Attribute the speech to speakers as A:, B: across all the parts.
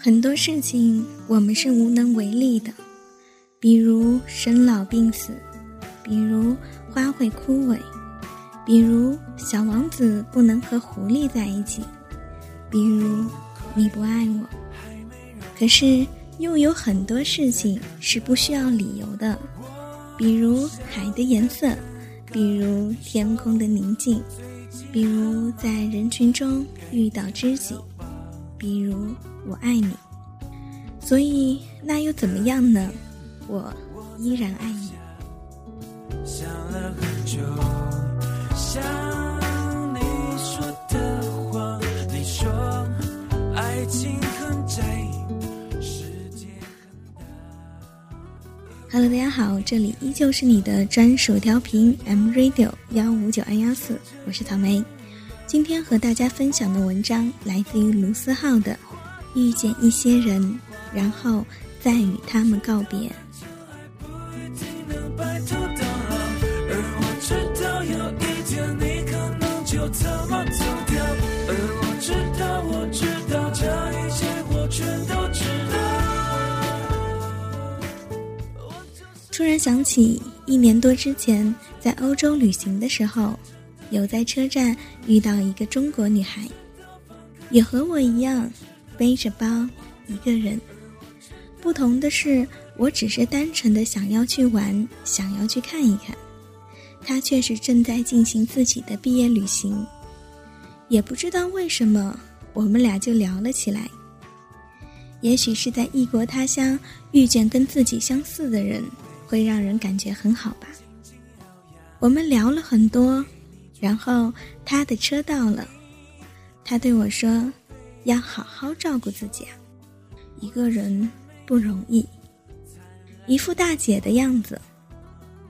A: 很多事情我们是无能为力的，比如生老病死，比如花会枯萎，比如小王子不能和狐狸在一起，比如你不爱我。可是又有很多事情是不需要理由的，比如海的颜色，比如天空的宁静，比如在人群中遇到知己，比如。我爱你，所以那又怎么样呢？我依然爱你。Hello，大家好，这里依旧是你的专属调频 M Radio 幺五九二幺四，我是草莓。今天和大家分享的文章来自于卢思浩的。遇见一些人，然后再与他们告别。突然想起，一年多之前在欧洲旅行的时候，有在车站遇到一个中国女孩，也和我一样。背着包，一个人。不同的是，我只是单纯的想要去玩，想要去看一看。他却是正在进行自己的毕业旅行。也不知道为什么，我们俩就聊了起来。也许是在异国他乡遇见跟自己相似的人，会让人感觉很好吧。我们聊了很多，然后他的车到了，他对我说。要好好照顾自己啊，一个人不容易。一副大姐的样子，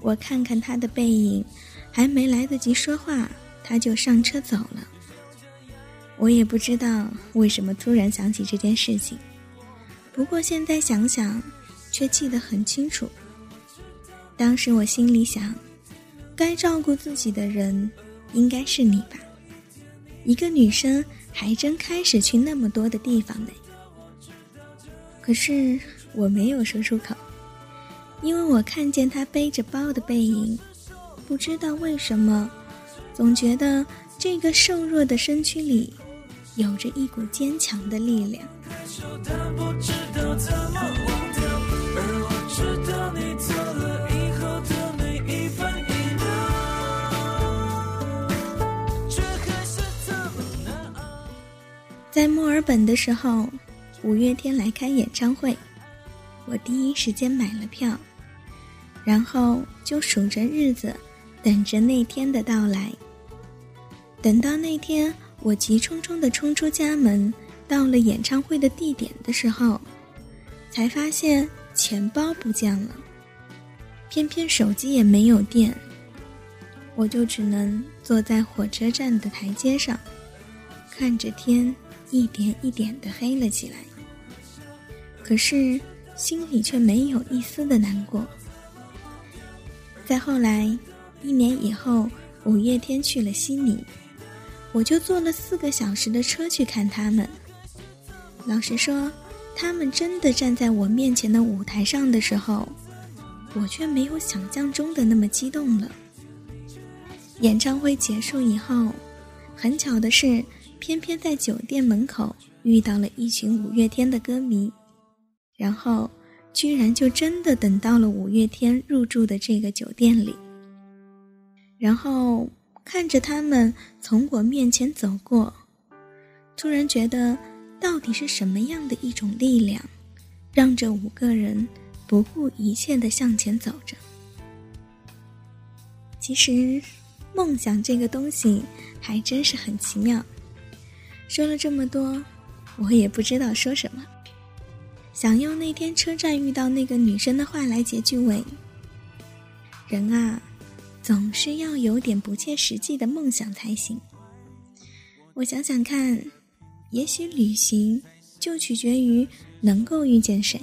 A: 我看看她的背影，还没来得及说话，她就上车走了。我也不知道为什么突然想起这件事情，不过现在想想，却记得很清楚。当时我心里想，该照顾自己的人，应该是你吧，一个女生。还真开始去那么多的地方呢。可是我没有说出口，因为我看见他背着包的背影，不知道为什么，总觉得这个瘦弱的身躯里，有着一股坚强的力量。在墨尔本的时候，五月天来开演唱会，我第一时间买了票，然后就数着日子，等着那天的到来。等到那天，我急匆匆地冲出家门，到了演唱会的地点的时候，才发现钱包不见了，偏偏手机也没有电，我就只能坐在火车站的台阶上，看着天。一点一点的黑了起来，可是心里却没有一丝的难过。再后来，一年以后，五月天去了悉尼，我就坐了四个小时的车去看他们。老实说，他们真的站在我面前的舞台上的时候，我却没有想象中的那么激动了。演唱会结束以后，很巧的是。偏偏在酒店门口遇到了一群五月天的歌迷，然后居然就真的等到了五月天入住的这个酒店里。然后看着他们从我面前走过，突然觉得，到底是什么样的一种力量，让这五个人不顾一切的向前走着？其实，梦想这个东西还真是很奇妙。说了这么多，我也不知道说什么。想用那天车站遇到那个女生的话来结句尾。人啊，总是要有点不切实际的梦想才行。我想想看，也许旅行就取决于能够遇见谁。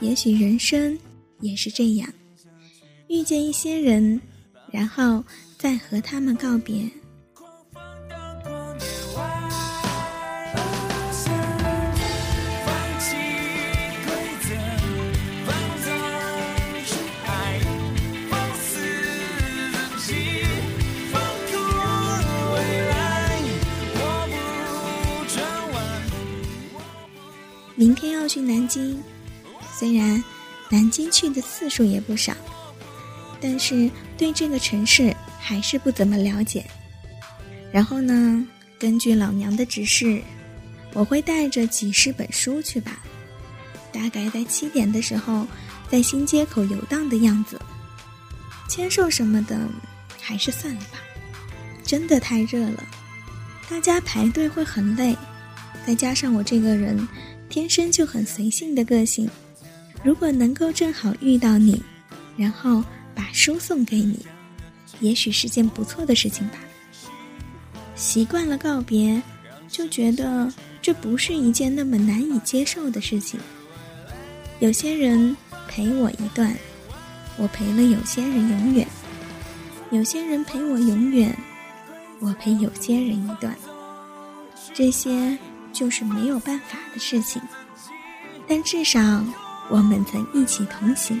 A: 也许人生也是这样，遇见一些人，然后再和他们告别。去南京，虽然南京去的次数也不少，但是对这个城市还是不怎么了解。然后呢，根据老娘的指示，我会带着几十本书去吧。大概在七点的时候，在新街口游荡的样子。签售什么的，还是算了吧。真的太热了，大家排队会很累。再加上我这个人天生就很随性的个性，如果能够正好遇到你，然后把书送给你，也许是件不错的事情吧。习惯了告别，就觉得这不是一件那么难以接受的事情。有些人陪我一段，我陪了有些人永远；有些人陪我永远，我陪有些人一段。这些。就是没有办法的事情，但至少我们曾一起同行。